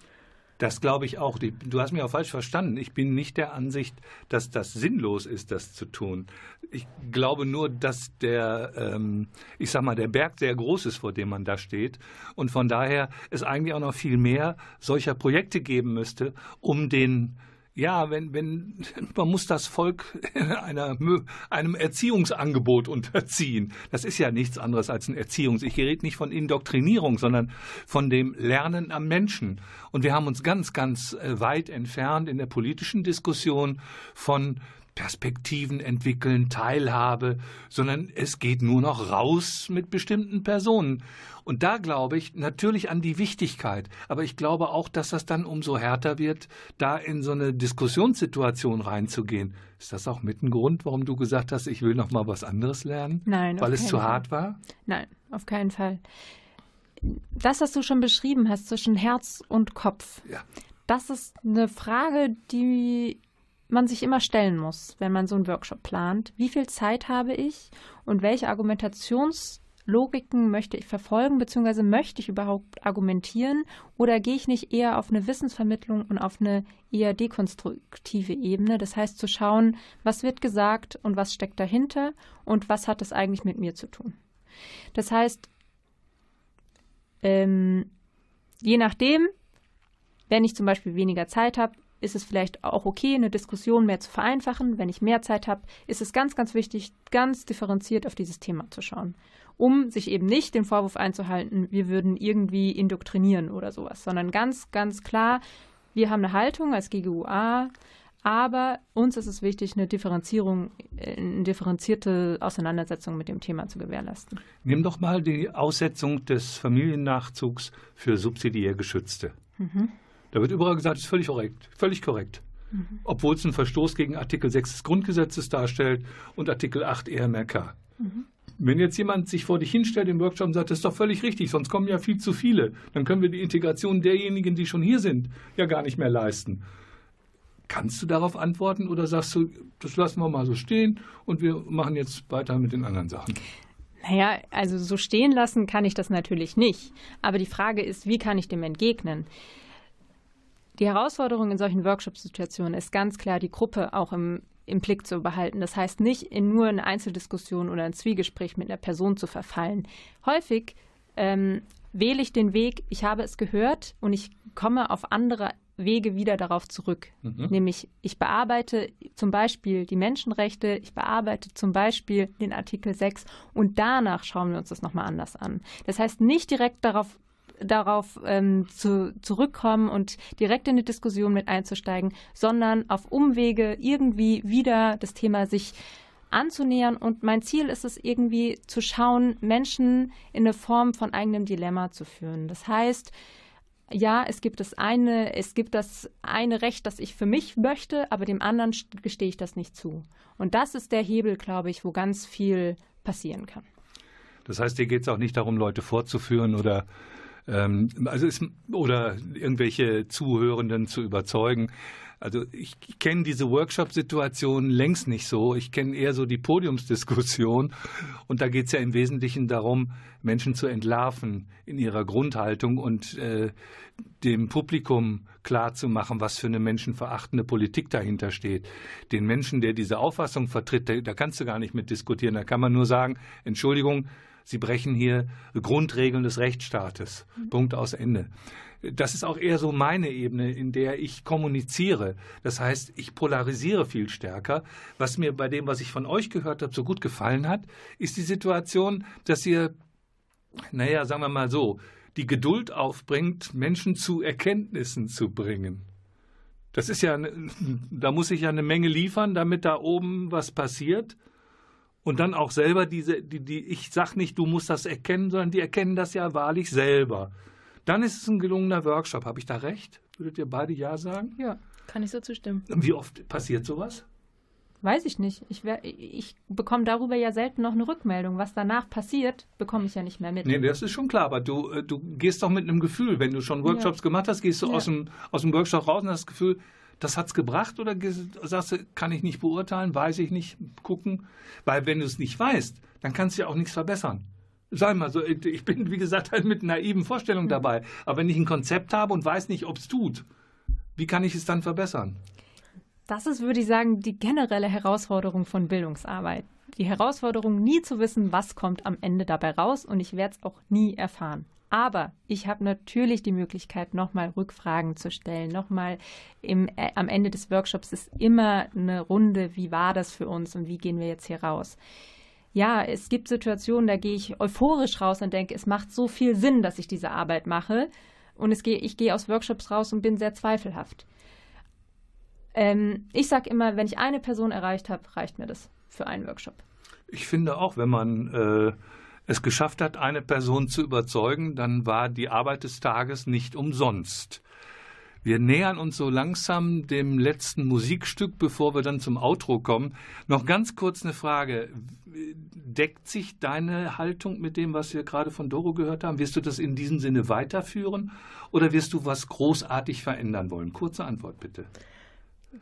Das glaube ich auch. Du hast mich auch falsch verstanden. Ich bin nicht der Ansicht, dass das sinnlos ist, das zu tun. Ich glaube nur, dass der, ähm, ich sag mal, der Berg sehr groß ist, vor dem man da steht. Und von daher es eigentlich auch noch viel mehr solcher Projekte geben müsste, um den ja, wenn, wenn, [LAUGHS] man muss das Volk [LAUGHS] einer, einem Erziehungsangebot unterziehen. Das ist ja nichts anderes als ein Erziehungs. Ich rede nicht von Indoktrinierung, sondern von dem Lernen am Menschen. Und wir haben uns ganz, ganz äh, weit entfernt in der politischen Diskussion von Perspektiven entwickeln, Teilhabe, sondern es geht nur noch raus mit bestimmten Personen. Und da glaube ich natürlich an die Wichtigkeit, aber ich glaube auch, dass das dann umso härter wird, da in so eine Diskussionssituation reinzugehen. Ist das auch mit ein Grund, warum du gesagt hast, ich will noch mal was anderes lernen? Nein, weil es zu Fall. hart war? Nein, auf keinen Fall. Das, was du schon beschrieben hast zwischen Herz und Kopf, ja. das ist eine Frage, die man sich immer stellen muss, wenn man so einen Workshop plant. Wie viel Zeit habe ich und welche Argumentationslogiken möchte ich verfolgen, beziehungsweise möchte ich überhaupt argumentieren oder gehe ich nicht eher auf eine Wissensvermittlung und auf eine eher dekonstruktive Ebene? Das heißt zu schauen, was wird gesagt und was steckt dahinter und was hat es eigentlich mit mir zu tun. Das heißt, ähm, je nachdem, wenn ich zum Beispiel weniger Zeit habe, ist es vielleicht auch okay, eine Diskussion mehr zu vereinfachen. Wenn ich mehr Zeit habe, ist es ganz, ganz wichtig, ganz differenziert auf dieses Thema zu schauen, um sich eben nicht den Vorwurf einzuhalten, wir würden irgendwie indoktrinieren oder sowas, sondern ganz, ganz klar, wir haben eine Haltung als GGUA, aber uns ist es wichtig, eine Differenzierung, eine differenzierte Auseinandersetzung mit dem Thema zu gewährleisten. Nimm doch mal die Aussetzung des Familiennachzugs für subsidiär Geschützte. Mhm. Da wird überall gesagt, ist völlig korrekt. Völlig korrekt. Mhm. Obwohl es einen Verstoß gegen Artikel 6 des Grundgesetzes darstellt und Artikel 8 EMRK. Mhm. Wenn jetzt jemand sich vor dich hinstellt im Workshop und sagt, das ist doch völlig richtig, sonst kommen ja viel zu viele, dann können wir die Integration derjenigen, die schon hier sind, ja gar nicht mehr leisten. Kannst du darauf antworten oder sagst du, das lassen wir mal so stehen und wir machen jetzt weiter mit den anderen Sachen? Naja, also so stehen lassen kann ich das natürlich nicht. Aber die Frage ist, wie kann ich dem entgegnen? Die Herausforderung in solchen Workshop-Situationen ist ganz klar, die Gruppe auch im, im Blick zu behalten. Das heißt, nicht in nur eine Einzeldiskussion oder ein Zwiegespräch mit einer Person zu verfallen. Häufig ähm, wähle ich den Weg, ich habe es gehört und ich komme auf andere Wege wieder darauf zurück. Mhm. Nämlich, ich bearbeite zum Beispiel die Menschenrechte, ich bearbeite zum Beispiel den Artikel 6 und danach schauen wir uns das nochmal anders an. Das heißt, nicht direkt darauf darauf ähm, zu, zurückkommen und direkt in die Diskussion mit einzusteigen, sondern auf Umwege irgendwie wieder das Thema sich anzunähern. Und mein Ziel ist es irgendwie zu schauen, Menschen in eine Form von eigenem Dilemma zu führen. Das heißt, ja, es gibt das eine, es gibt das eine Recht, das ich für mich möchte, aber dem anderen gestehe ich das nicht zu. Und das ist der Hebel, glaube ich, wo ganz viel passieren kann. Das heißt, hier geht es auch nicht darum, Leute vorzuführen oder also ist, oder irgendwelche Zuhörenden zu überzeugen. Also ich, ich kenne diese Workshop-Situation längst nicht so. Ich kenne eher so die Podiumsdiskussion. Und da geht es ja im Wesentlichen darum, Menschen zu entlarven in ihrer Grundhaltung und äh, dem Publikum klarzumachen, was für eine menschenverachtende Politik dahinter steht. Den Menschen, der diese Auffassung vertritt, da, da kannst du gar nicht mit diskutieren. Da kann man nur sagen, Entschuldigung, Sie brechen hier Grundregeln des Rechtsstaates. Mhm. Punkt aus Ende. Das ist auch eher so meine Ebene, in der ich kommuniziere. Das heißt, ich polarisiere viel stärker. Was mir bei dem, was ich von euch gehört habe, so gut gefallen hat, ist die Situation, dass ihr, naja, sagen wir mal so, die Geduld aufbringt, Menschen zu Erkenntnissen zu bringen. Das ist ja, da muss ich ja eine Menge liefern, damit da oben was passiert. Und dann auch selber diese, die, die, ich sag nicht, du musst das erkennen, sondern die erkennen das ja wahrlich selber. Dann ist es ein gelungener Workshop. Habe ich da recht? Würdet ihr beide Ja sagen? Ja, kann ich so zustimmen. Wie oft passiert sowas? Weiß ich nicht. Ich, ich bekomme darüber ja selten noch eine Rückmeldung. Was danach passiert, bekomme ich ja nicht mehr mit. Nee, das ist schon klar. Aber du, äh, du gehst doch mit einem Gefühl. Wenn du schon Workshops ja. gemacht hast, gehst du ja. aus, dem, aus dem Workshop raus und hast das Gefühl, das hat es gebracht oder sagst du, kann ich nicht beurteilen, weiß ich nicht, gucken? Weil wenn du es nicht weißt, dann kannst du ja auch nichts verbessern. Sag mal so, ich bin, wie gesagt, halt mit naiven Vorstellungen mhm. dabei. Aber wenn ich ein Konzept habe und weiß nicht, ob es tut, wie kann ich es dann verbessern? Das ist, würde ich sagen, die generelle Herausforderung von Bildungsarbeit. Die Herausforderung, nie zu wissen, was kommt am Ende dabei raus und ich werde es auch nie erfahren. Aber ich habe natürlich die Möglichkeit, nochmal Rückfragen zu stellen. Nochmal im, äh, am Ende des Workshops ist immer eine Runde, wie war das für uns und wie gehen wir jetzt hier raus ja, es gibt Situationen, da gehe ich euphorisch raus und denke, es macht so viel Sinn, dass ich diese Arbeit mache. Und es gehe, ich gehe aus Workshops raus und bin sehr zweifelhaft. Ähm, ich sage immer, wenn ich eine Person erreicht habe, reicht mir das für einen Workshop. Ich finde auch, wenn man äh, es geschafft hat, eine Person zu überzeugen, dann war die Arbeit des Tages nicht umsonst. Wir nähern uns so langsam dem letzten Musikstück, bevor wir dann zum Outro kommen. Noch ganz kurz eine Frage. Deckt sich deine Haltung mit dem, was wir gerade von Doro gehört haben? Wirst du das in diesem Sinne weiterführen oder wirst du was großartig verändern wollen? Kurze Antwort bitte.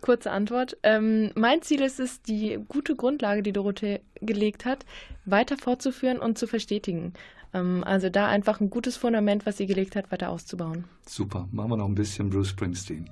Kurze Antwort. Ähm, mein Ziel ist es, die gute Grundlage, die Dorothee gelegt hat, weiter fortzuführen und zu verstetigen. Ähm, also da einfach ein gutes Fundament, was sie gelegt hat, weiter auszubauen. Super. Machen wir noch ein bisschen Bruce Springsteen.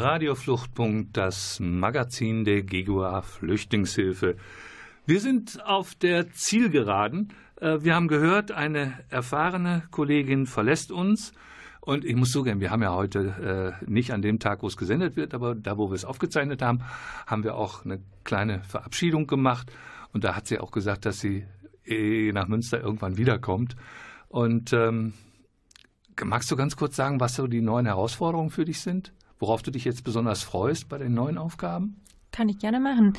Radiofluchtpunkt, das Magazin der GEGUA Flüchtlingshilfe. Wir sind auf der Zielgeraden. Äh, wir haben gehört, eine erfahrene Kollegin verlässt uns. Und ich muss zugeben, wir haben ja heute äh, nicht an dem Tag, wo es gesendet wird, aber da, wo wir es aufgezeichnet haben, haben wir auch eine kleine Verabschiedung gemacht. Und da hat sie auch gesagt, dass sie eh nach Münster irgendwann wiederkommt. Und ähm, magst du ganz kurz sagen, was so die neuen Herausforderungen für dich sind? Worauf du dich jetzt besonders freust bei den neuen Aufgaben? Kann ich gerne machen.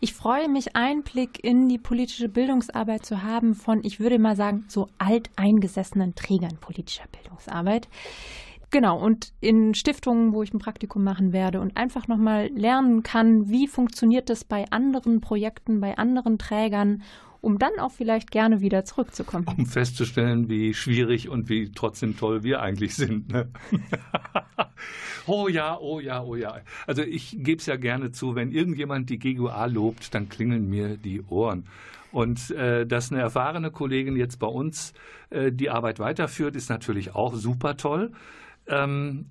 Ich freue mich, Einblick in die politische Bildungsarbeit zu haben von, ich würde mal sagen, so alteingesessenen Trägern politischer Bildungsarbeit. Genau, und in Stiftungen, wo ich ein Praktikum machen werde und einfach nochmal lernen kann, wie funktioniert das bei anderen Projekten, bei anderen Trägern um dann auch vielleicht gerne wieder zurückzukommen. Um festzustellen, wie schwierig und wie trotzdem toll wir eigentlich sind. Ne? [LAUGHS] oh ja, oh ja, oh ja. Also ich gebe es ja gerne zu, wenn irgendjemand die GGUA lobt, dann klingeln mir die Ohren. Und äh, dass eine erfahrene Kollegin jetzt bei uns äh, die Arbeit weiterführt, ist natürlich auch super toll. Ähm,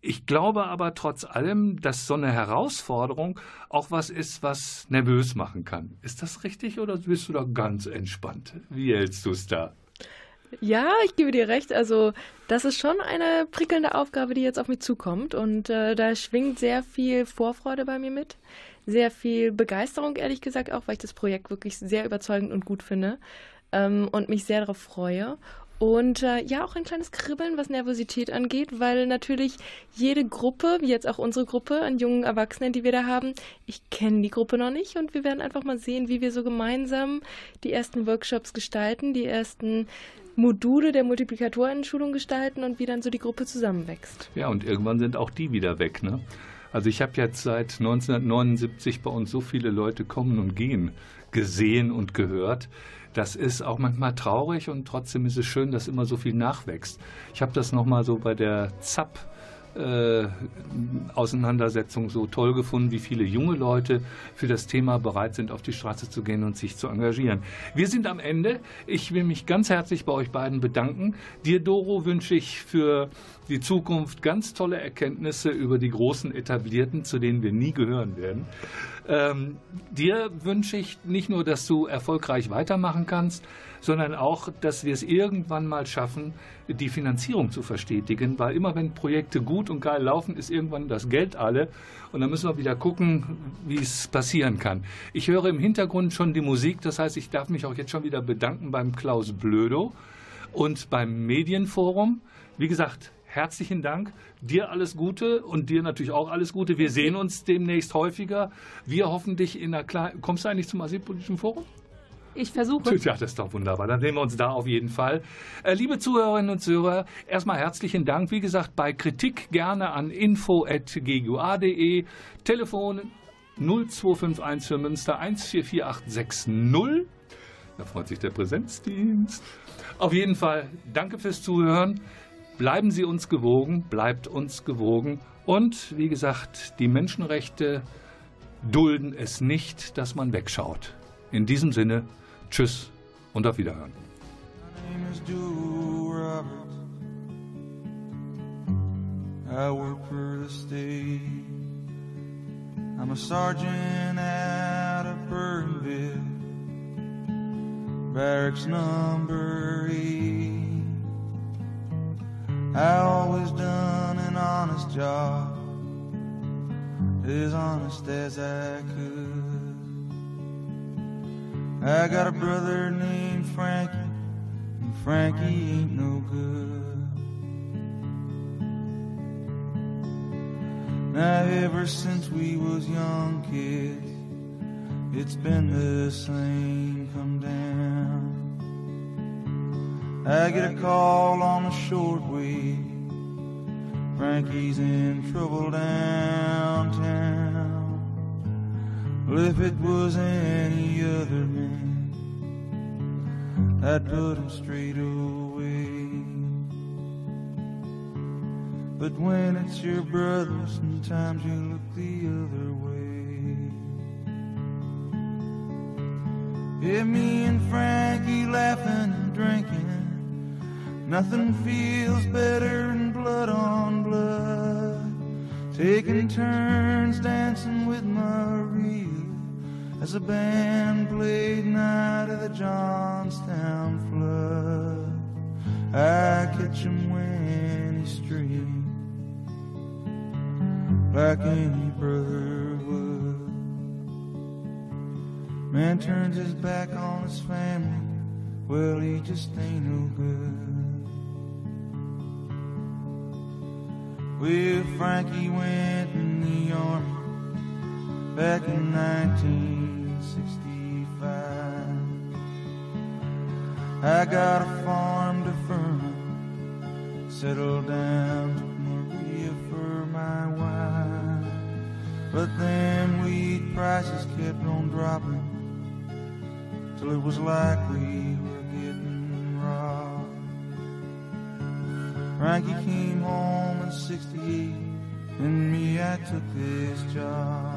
ich glaube aber trotz allem, dass so eine Herausforderung auch was ist, was nervös machen kann. Ist das richtig oder bist du da ganz entspannt? Wie hältst du es da? Ja, ich gebe dir recht. Also das ist schon eine prickelnde Aufgabe, die jetzt auf mich zukommt. Und äh, da schwingt sehr viel Vorfreude bei mir mit. Sehr viel Begeisterung, ehrlich gesagt, auch weil ich das Projekt wirklich sehr überzeugend und gut finde ähm, und mich sehr darauf freue. Und äh, ja, auch ein kleines Kribbeln, was Nervosität angeht, weil natürlich jede Gruppe, wie jetzt auch unsere Gruppe an jungen Erwachsenen, die wir da haben, ich kenne die Gruppe noch nicht und wir werden einfach mal sehen, wie wir so gemeinsam die ersten Workshops gestalten, die ersten Module der Multiplikatorenschulung gestalten und wie dann so die Gruppe zusammenwächst. Ja, und irgendwann sind auch die wieder weg, ne? Also ich habe jetzt seit 1979 bei uns so viele Leute kommen und gehen gesehen und gehört das ist auch manchmal traurig und trotzdem ist es schön, dass immer so viel nachwächst. Ich habe das nochmal so bei der ZAP äh, Auseinandersetzung so toll gefunden, wie viele junge Leute für das Thema bereit sind, auf die Straße zu gehen und sich zu engagieren. Wir sind am Ende. Ich will mich ganz herzlich bei euch beiden bedanken. Dir, Doro, wünsche ich für die Zukunft ganz tolle Erkenntnisse über die großen Etablierten, zu denen wir nie gehören werden. Ähm, dir wünsche ich nicht nur, dass du erfolgreich weitermachen kannst, sondern auch, dass wir es irgendwann mal schaffen, die Finanzierung zu verstetigen, weil immer wenn Projekte gut und geil laufen, ist irgendwann das Geld alle und dann müssen wir wieder gucken, wie es passieren kann. Ich höre im Hintergrund schon die Musik, das heißt, ich darf mich auch jetzt schon wieder bedanken beim Klaus Blödo und beim Medienforum. Wie gesagt, herzlichen Dank. Dir alles Gute und dir natürlich auch alles Gute. Wir sehen uns demnächst häufiger. Wir hoffentlich in einer kleinen. Kommst du eigentlich zum Asylpolitischen Forum? Ich versuche. Ja, das ist doch wunderbar. Dann sehen wir uns da auf jeden Fall. Äh, liebe Zuhörerinnen und Zuhörer, erstmal herzlichen Dank. Wie gesagt, bei Kritik gerne an info.ggua.de. Telefon 0251 für Münster 144860. Da freut sich der Präsenzdienst. Auf jeden Fall danke fürs Zuhören. Bleiben Sie uns gewogen, bleibt uns gewogen. Und wie gesagt, die Menschenrechte dulden es nicht, dass man wegschaut. In diesem Sinne, tschüss und auf Wiederhören. I work for the state. I'm a sergeant out of barracks number eight. I always done an honest job, as honest as I could. I got a brother named Frankie, and Frankie ain't no good. Now ever since we was young kids, it's been the same come down. I get a call on the shortwave. Frankie's in trouble downtown. Well, if it was any other man, I'd put him straight away. But when it's your brother, sometimes you look the other way. Yeah, me and Frankie laughing and drinking Nothing feels better than blood on blood. Taking turns dancing with Maria as a band played Night of the Johnstown Flood. I catch him when he's straight, like any brother would. Man turns his back on his family, well, he just ain't no good. Well, Frankie went in the army back in 1965. I got a farm to Furman, settled down to Maria for my wife. But then wheat prices kept on dropping till it was like we were getting robbed. Frankie came home in 68 and me, I took this job.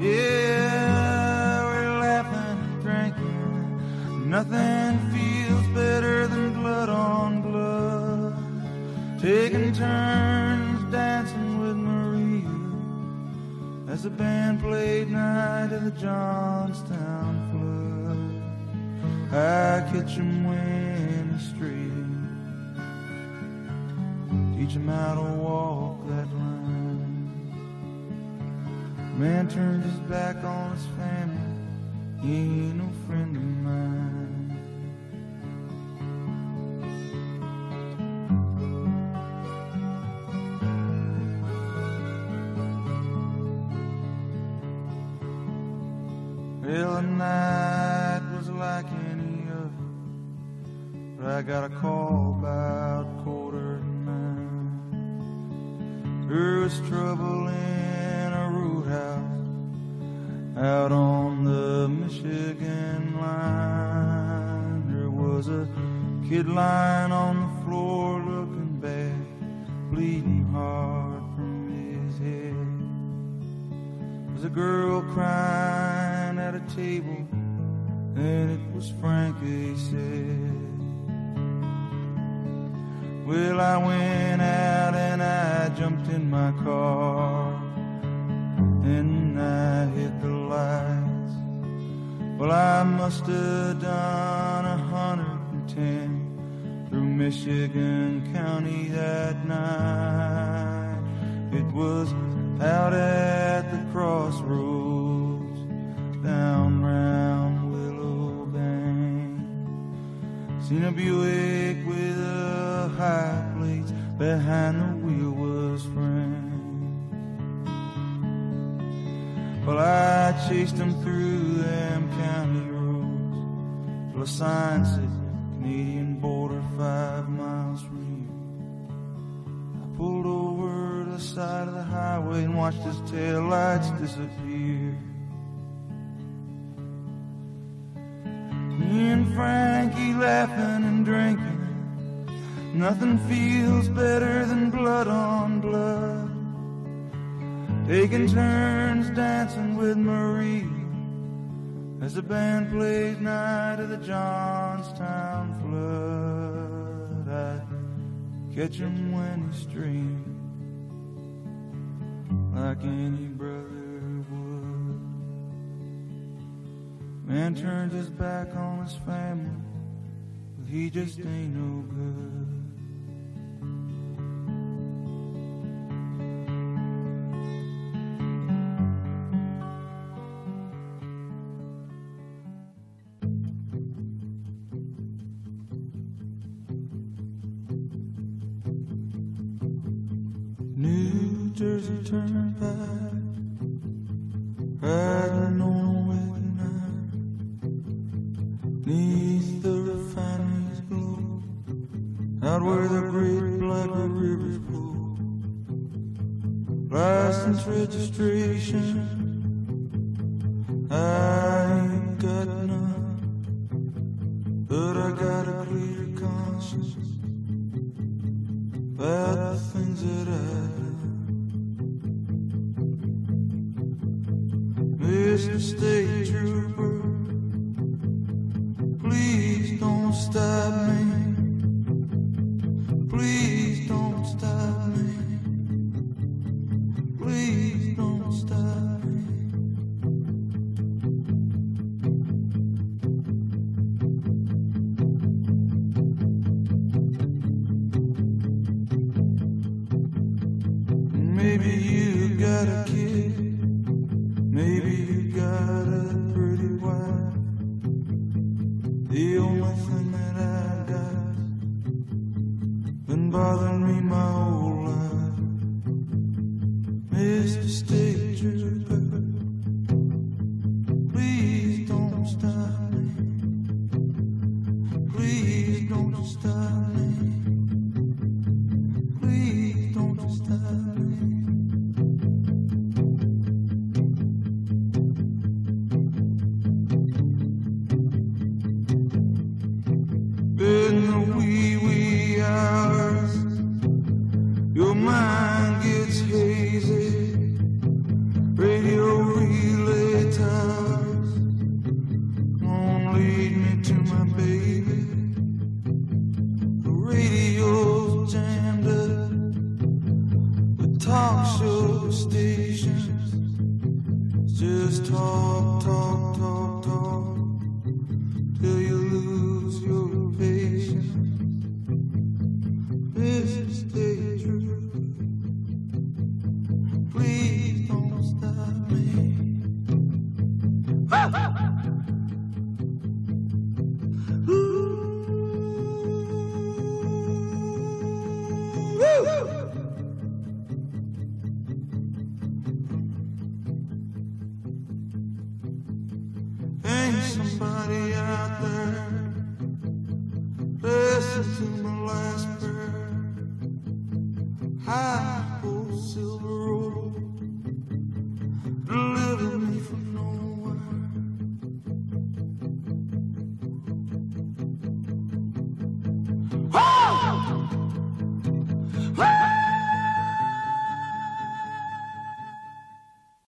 Yeah, we're laughing and drinking. Nothing feels better than blood on blood. Taking turns dancing with Maria as the band played Night of the Johnstown Flood. I catch 'em when he's straight, teach 'em how to walk Man turned his back on his family, he ain't no friend of mine. Well, the night was like any other, but I got a call about quarter to nine. There was trouble in out on the Michigan line. There was a kid lying on the floor looking bad, bleeding hard from his head. There was a girl crying at a table, and it was Frankie said. Well, I went out and I jumped in my car, Well, I must have done a hundred and ten through Michigan County that night. It was out at the crossroads, down round Willow Bank. Seen a Buick with a high plate behind the Well, I chased him through them county roads till a sign said Canadian border five miles from here. I pulled over to the side of the highway and watched his tail lights disappear. Me and Frankie laughing and drinking. Nothing feels better than blood on blood. Taking turns dancing with Marie as the band plays Night of the Johnstown Flood. I catch him when he's streaming like any brother would. Man turns his back on his family, but he just ain't no good. stay.